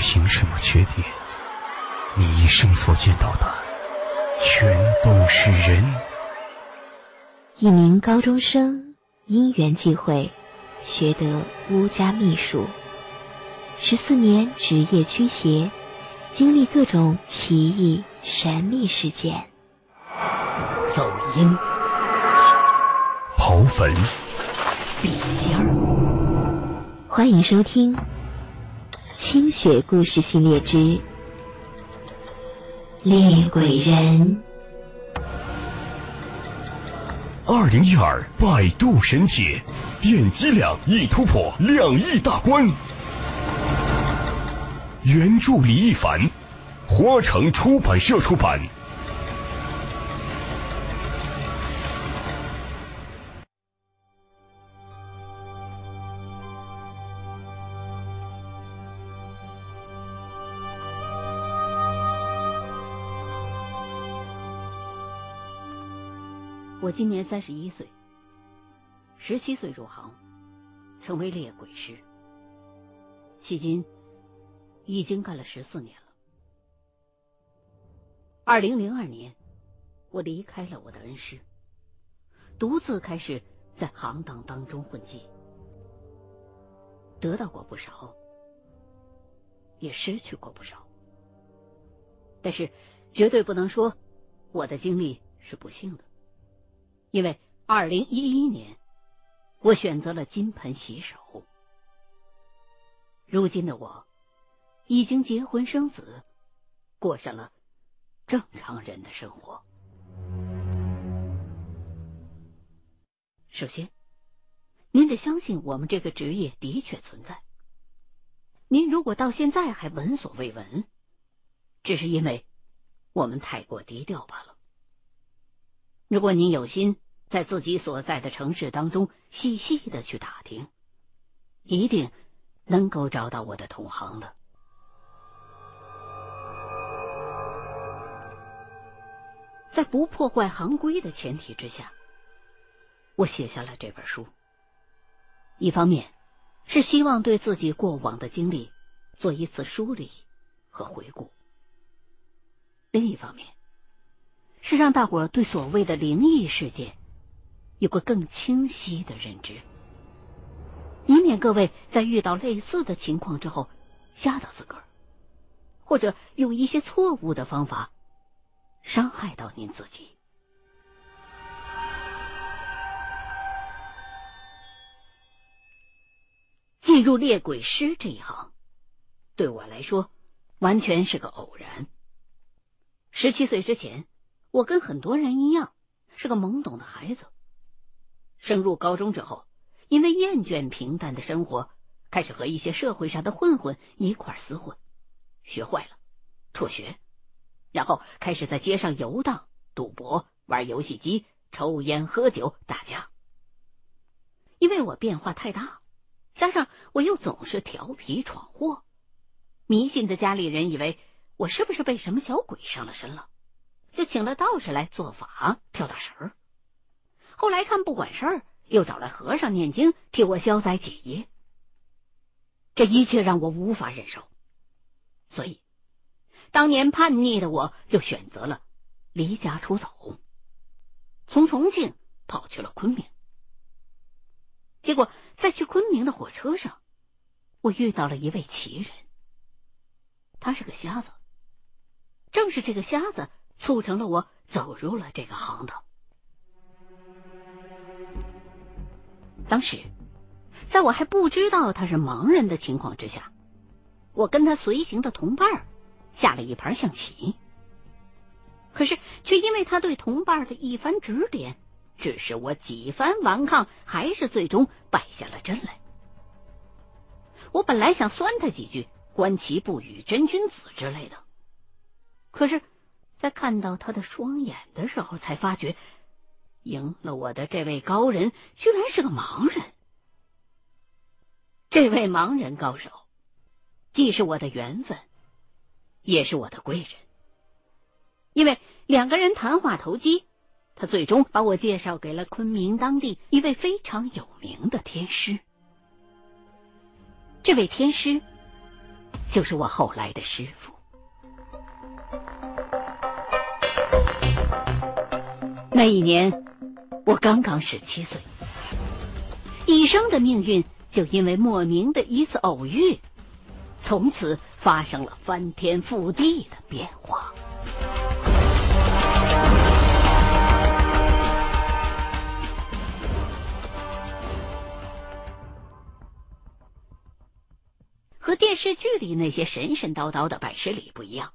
凭什么确定你一生所见到的全都是人？一名高中生因缘际会学得巫家秘术，十四年职业驱邪，经历各种奇异神秘事件。走阴、刨坟、笔仙儿，欢迎收听《清雪故事系列之猎鬼人》。二零一二百度神帖，点击量已突破两亿大关。原著李一凡，花城出版社出版。我今年三十一岁，十七岁入行，成为猎鬼师，迄今已经干了十四年了。二零零二年，我离开了我的恩师，独自开始在行当当中混迹，得到过不少，也失去过不少，但是绝对不能说我的经历是不幸的。因为二零一一年，我选择了金盆洗手。如今的我，已经结婚生子，过上了正常人的生活。首先，您得相信我们这个职业的确存在。您如果到现在还闻所未闻，只是因为我们太过低调罢了。如果您有心在自己所在的城市当中细细的去打听，一定能够找到我的同行的。在不破坏行规的前提之下，我写下了这本书。一方面是希望对自己过往的经历做一次梳理和回顾，另一方面。是让大伙对所谓的灵异事件有个更清晰的认知，以免各位在遇到类似的情况之后吓到自个儿，或者用一些错误的方法伤害到您自己。进入猎鬼师这一行，对我来说完全是个偶然。十七岁之前。我跟很多人一样，是个懵懂的孩子。升入高中之后，因为厌倦平淡的生活，开始和一些社会上的混混一块厮混，学坏了，辍学，然后开始在街上游荡、赌博、玩游戏机、抽烟、喝酒、打架。因为我变化太大，加上我又总是调皮闯祸，迷信的家里人以为我是不是被什么小鬼上了身了。就请了道士来做法跳大神儿，后来看不管事儿，又找来和尚念经替我消灾解业。这一切让我无法忍受，所以当年叛逆的我就选择了离家出走，从重庆跑去了昆明。结果在去昆明的火车上，我遇到了一位奇人，他是个瞎子，正是这个瞎子。促成了我走入了这个行当。当时，在我还不知道他是盲人的情况之下，我跟他随行的同伴下了一盘象棋。可是，却因为他对同伴的一番指点，致使我几番顽抗，还是最终败下了阵来。我本来想酸他几句“观棋不语真君子”之类的，可是。在看到他的双眼的时候，才发觉赢了我的这位高人居然是个盲人。这位盲人高手既是我的缘分，也是我的贵人。因为两个人谈话投机，他最终把我介绍给了昆明当地一位非常有名的天师。这位天师就是我后来的师傅。那一年，我刚刚十七岁，一生的命运就因为莫名的一次偶遇，从此发生了翻天覆地的变化。和电视剧里那些神神叨叨的拜师礼不一样，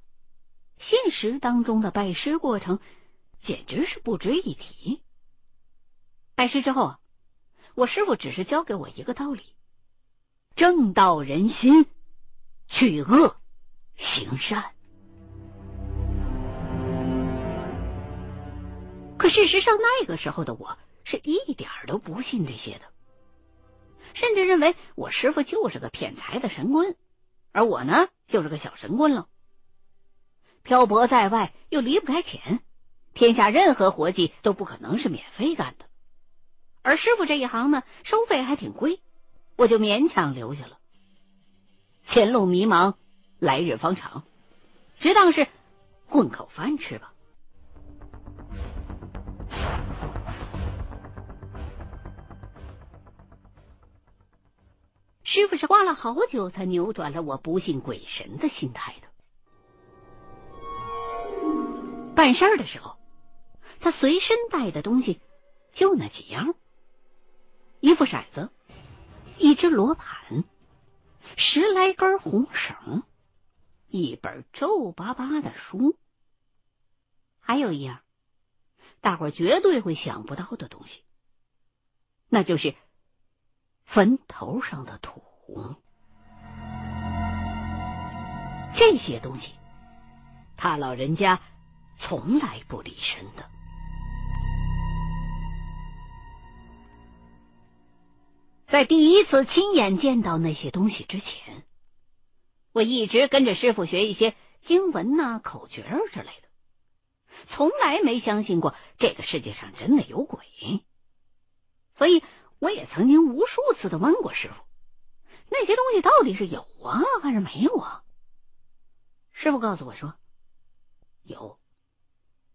现实当中的拜师过程。简直是不值一提。拜师之后，我师傅只是教给我一个道理：正道人心，去恶行善。可事实上，那个时候的我是一点都不信这些的，甚至认为我师傅就是个骗财的神棍，而我呢，就是个小神棍了。漂泊在外，又离不开钱。天下任何活计都不可能是免费干的，而师傅这一行呢，收费还挺贵，我就勉强留下了。前路迷茫，来日方长，只当是混口饭吃吧。师傅是花了好久才扭转了我不信鬼神的心态的。办事儿的时候。他随身带的东西就那几样：一副骰子，一只罗盘，十来根红绳，一本皱巴巴的书，还有一样，大伙绝对会想不到的东西，那就是坟头上的土。这些东西，他老人家从来不离身的。在第一次亲眼见到那些东西之前，我一直跟着师傅学一些经文呐、口诀之类的，从来没相信过这个世界上真的有鬼。所以，我也曾经无数次的问过师傅，那些东西到底是有啊还是没有啊？师傅告诉我说，有，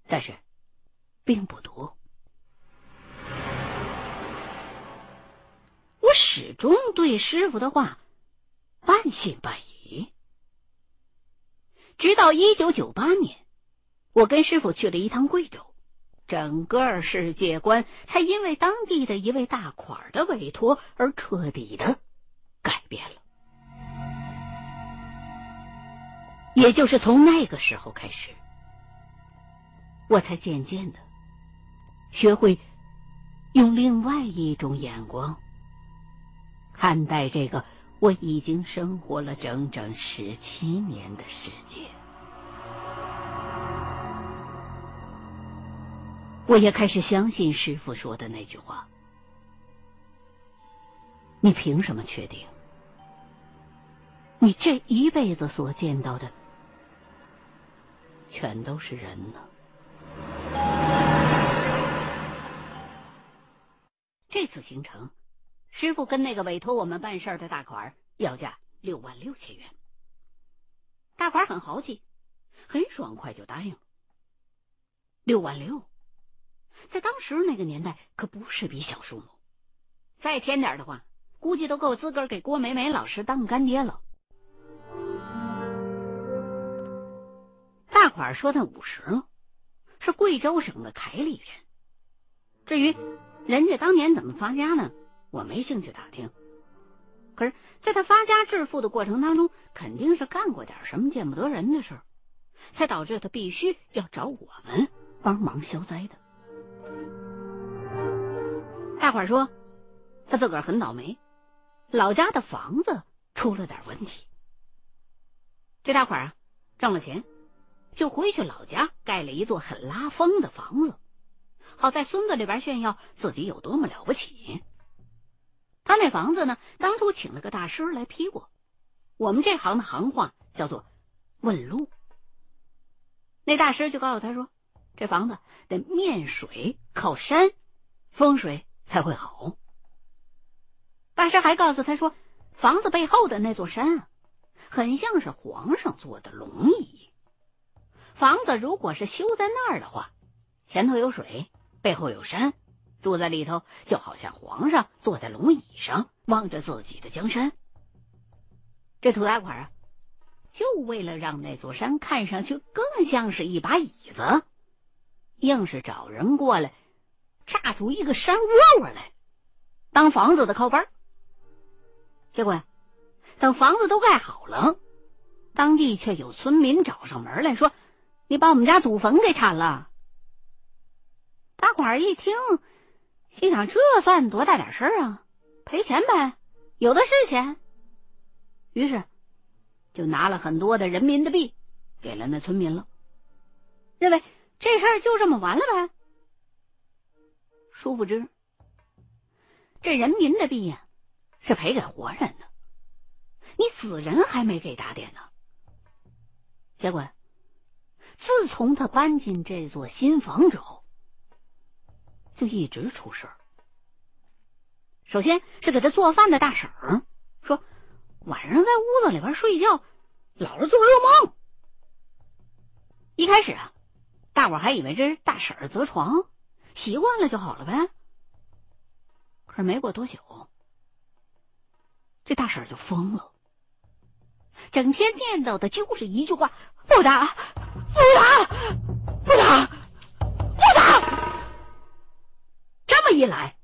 但是并不多。我始终对师傅的话半信半疑，直到一九九八年，我跟师傅去了一趟贵州，整个世界观才因为当地的一位大款的委托而彻底的改变了。也就是从那个时候开始，我才渐渐的学会用另外一种眼光。看待这个我已经生活了整整十七年的世界，我也开始相信师傅说的那句话：“你凭什么确定你这一辈子所见到的全都是人呢？”这次行程。师傅跟那个委托我们办事儿的大款要价六万六千元，大款很豪气，很爽快就答应了。六万六，在当时那个年代可不是笔小数目，再添点的话，估计都够资格给郭美美老师当干爹了。大款说他五十了是贵州省的凯里人，至于人家当年怎么发家呢？我没兴趣打听，可是，在他发家致富的过程当中，肯定是干过点什么见不得人的事儿，才导致他必须要找我们帮忙消灾的。大伙儿说，他自个儿很倒霉，老家的房子出了点问题。这大伙儿啊，挣了钱，就回去老家盖了一座很拉风的房子，好在村子里边炫耀自己有多么了不起。他那房子呢？当初请了个大师来批过，我们这行的行话叫做“问路”。那大师就告诉他说：“这房子得面水靠山，风水才会好。”大师还告诉他说：“房子背后的那座山啊，很像是皇上坐的龙椅。房子如果是修在那儿的话，前头有水，背后有山，住在里头就好像皇上坐在龙椅上望着自己的江山。这土大款啊，就为了让那座山看上去更像是一把椅子，硬是找人过来炸出一个山窝窝来，当房子的靠班。结果呀，等房子都盖好了，当地却有村民找上门来说。你把我们家祖坟给铲了！大伙一听，心想：这算多大点事儿啊？赔钱呗，有的是钱。于是就拿了很多的人民的币给了那村民了，认为这事儿就这么完了呗。殊不知，这人民的币呀，是赔给活人的，你死人还没给打点呢。结果。自从他搬进这座新房之后，就一直出事儿。首先是给他做饭的大婶儿说，晚上在屋子里边睡觉，老是做噩梦。一开始啊，大伙还以为这是大婶儿择床，习惯了就好了呗。可是没过多久，这大婶儿就疯了，整天念叨的就是一句话：不打。不打，不打，一来，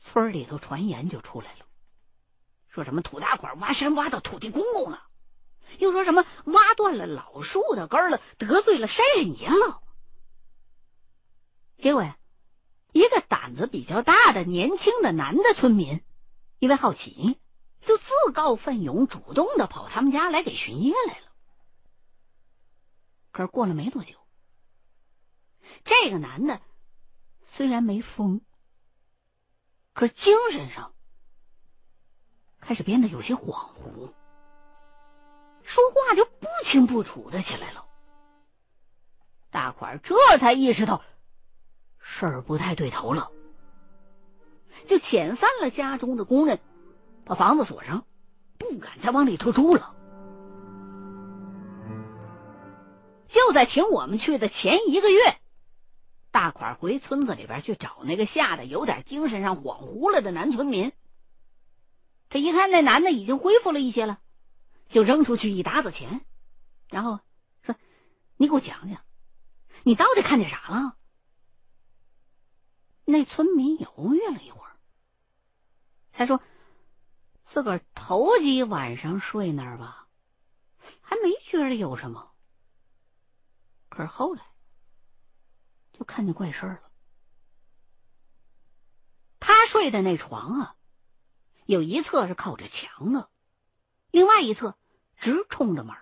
村里头传言就出来了，说什么土大款挖山挖到土地公公了，又说什么挖断了老树的根了，得罪了山神爷了。结果呀，一个胆子比较大的年轻的男的村民，因为好奇，就自告奋勇，主动的跑他们家来给巡夜来了。可是过了没多久，这个男的虽然没疯，可是精神上开始变得有些恍惚，说话就不清不楚的起来了。大款这才意识到事儿不太对头了，就遣散了家中的工人，把房子锁上，不敢再往里头住了。就在请我们去的前一个月，大款回村子里边去找那个吓得有点精神上恍惚了的男村民。这一看那男的已经恢复了一些了，就扔出去一沓子钱，然后说：“你给我讲讲，你到底看见啥了？”那村民犹豫了一会儿，他说：“自个儿头几晚上睡那儿吧，还没觉得有什么。”可是后来，就看见怪事了。他睡的那床啊，有一侧是靠着墙的，另外一侧直冲着门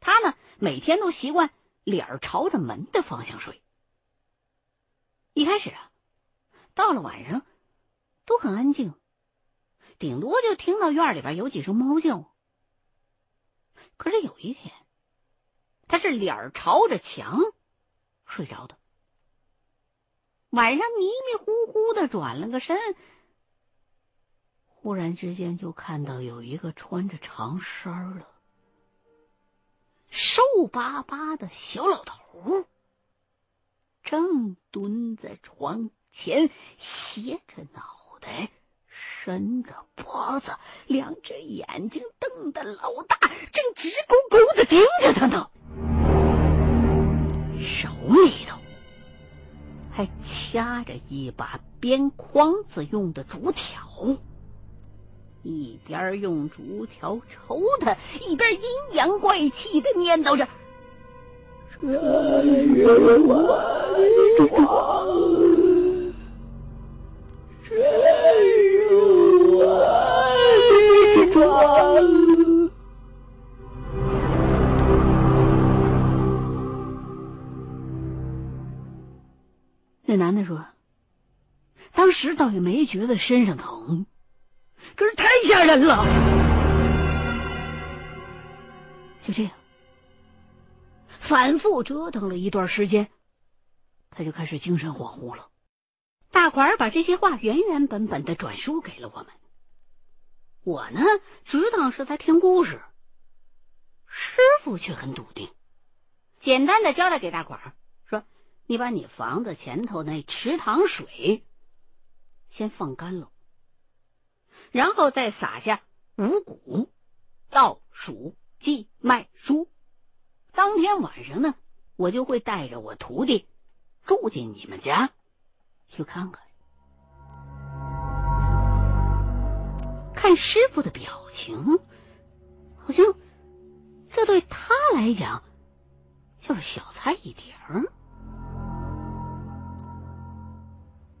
他呢，每天都习惯脸朝着门的方向睡。一开始啊，到了晚上都很安静，顶多就听到院里边有几声猫叫。可是有一天。他是脸朝着墙睡着的，晚上迷迷糊糊的转了个身，忽然之间就看到有一个穿着长衫的瘦巴巴的小老头，正蹲在床前，斜着脑袋，伸着脖子，两只眼睛瞪得老大，正直勾勾的盯着他呢。手里头还掐着一把编筐子用的竹条，一边用竹条抽他，一边阴阳怪气的念叨着：“这是我这那男的说：“当时倒也没觉得身上疼，可是太吓人了。”就这样，反复折腾了一段时间，他就开始精神恍惚了。大款把这些话原原本本的转述给了我们。我呢，只当是在听故事。师傅却很笃定，简单的交代给大伙儿说：“你把你房子前头那池塘水先放干了，然后再撒下五谷、稻、黍、稷、麦、菽。当天晚上呢，我就会带着我徒弟住进你们家去看看。”看师傅的表情，好像这对他来讲就是小菜一碟儿。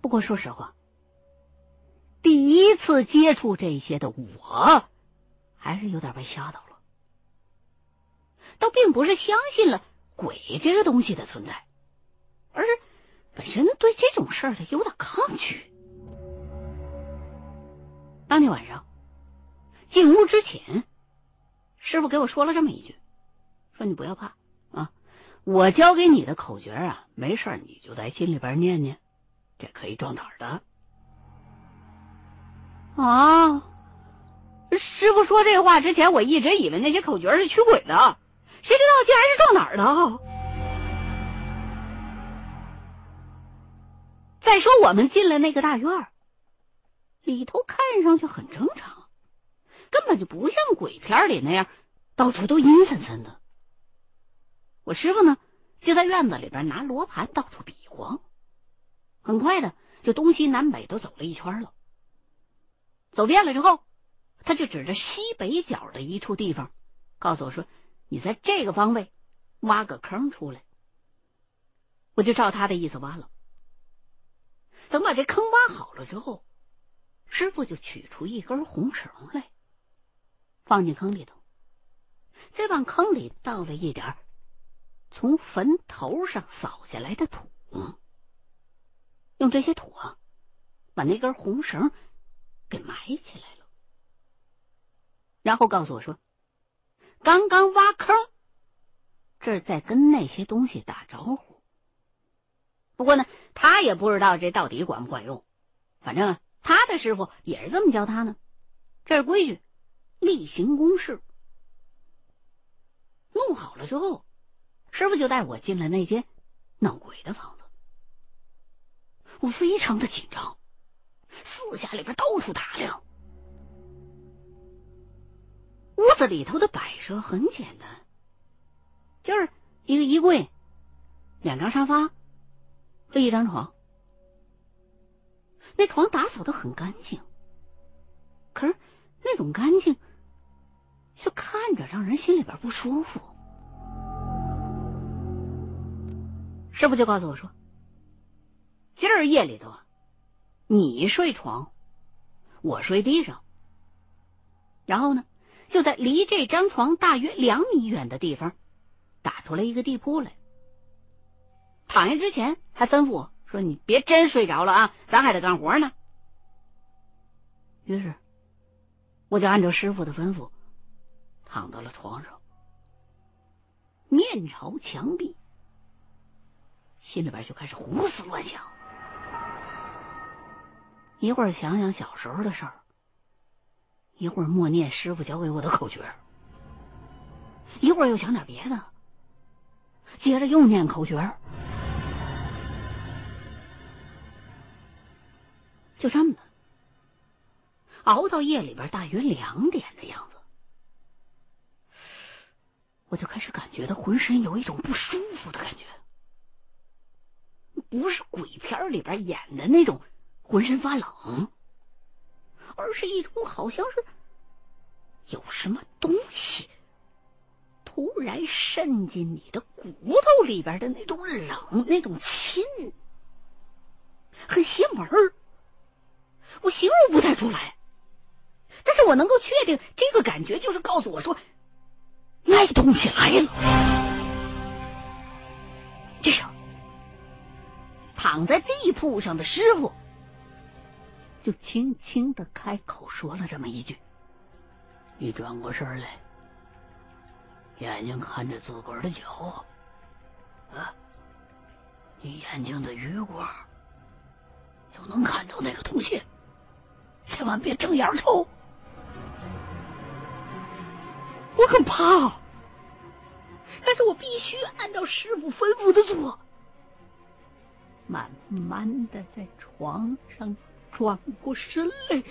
不过说实话，第一次接触这些的我，还是有点被吓到了。倒并不是相信了鬼这个东西的存在，而是本身对这种事儿的有点抗拒。当天晚上。进屋之前，师傅给我说了这么一句：“说你不要怕啊，我教给你的口诀啊，没事你就在心里边念念，这可以壮胆的。”啊！师傅说这话之前，我一直以为那些口诀是驱鬼的，谁知道竟然是壮胆的。再说我们进了那个大院里头看上去很正常。根本就不像鬼片里那样，到处都阴森森的。我师傅呢，就在院子里边拿罗盘到处比划，很快的就东西南北都走了一圈了。走遍了之后，他就指着西北角的一处地方，告诉我说：“你在这个方位挖个坑出来。”我就照他的意思挖了。等把这坑挖好了之后，师傅就取出一根红绳来。放进坑里头，再往坑里倒了一点从坟头上扫下来的土，用这些土啊，把那根红绳给埋起来了。然后告诉我说：“刚刚挖坑，这是在跟那些东西打招呼。不过呢，他也不知道这到底管不管用。反正他的师傅也是这么教他呢，这是规矩。”例行公事，弄好了之后，师傅就带我进了那间闹鬼的房子。我非常的紧张，四下里边到处打量。屋子里头的摆设很简单，就是一个衣柜、两张沙发和一张床。那床打扫的很干净，可是那种干净。就看着让人心里边不舒服。师傅就告诉我说：“今儿夜里头，你睡床，我睡地上。然后呢，就在离这张床大约两米远的地方打出来一个地铺来。躺下之前还吩咐我说：‘你别真睡着了啊，咱还得干活呢。’于是我就按照师傅的吩咐。”躺到了床上，面朝墙壁，心里边就开始胡思乱想。一会儿想想小时候的事儿，一会儿默念师傅教给我的口诀，一会儿又想点别的，接着又念口诀，就这么的，熬到夜里边大约两点的样子。我就开始感觉到浑身有一种不舒服的感觉，不是鬼片里边演的那种浑身发冷，而是一种好像是有什么东西突然渗进你的骨头里边的那种冷、那种亲，很邪门儿。我形容不太出来，但是我能够确定，这个感觉就是告诉我说。那东西来了，这时候躺在地铺上的师傅就轻轻的开口说了这么一句：“你转过身来，眼睛看着自个儿的脚，啊，你眼睛的余光就能看到那个东西，千万别睁眼瞅，我很怕，但是我必须按照师傅吩咐的做。慢慢的在床上转过身来，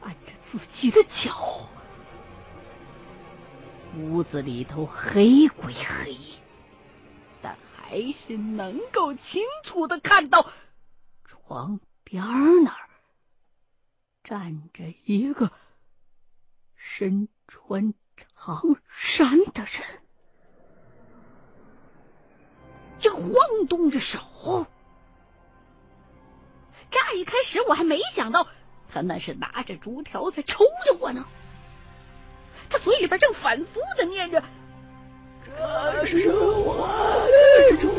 看着自己的脚。屋子里头黑归黑，但还是能够清楚的看到床边那儿站着一个身穿长衫的人，正晃动着手。乍一开始我还没想到他那是拿着竹条在抽着我呢。他嘴里边正反复的念着：“这是我的床。”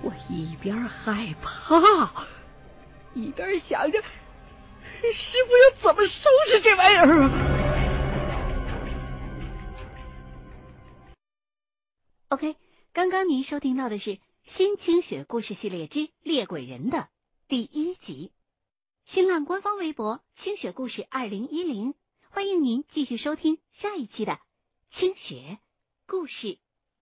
我一边害怕，一边想着师傅要怎么收拾这玩意儿啊？OK，刚刚您收听到的是《新清雪故事系列之猎鬼人》的第一集。新浪官方微博“清雪故事二零一零”，欢迎您继续收听下一期的清雪故事。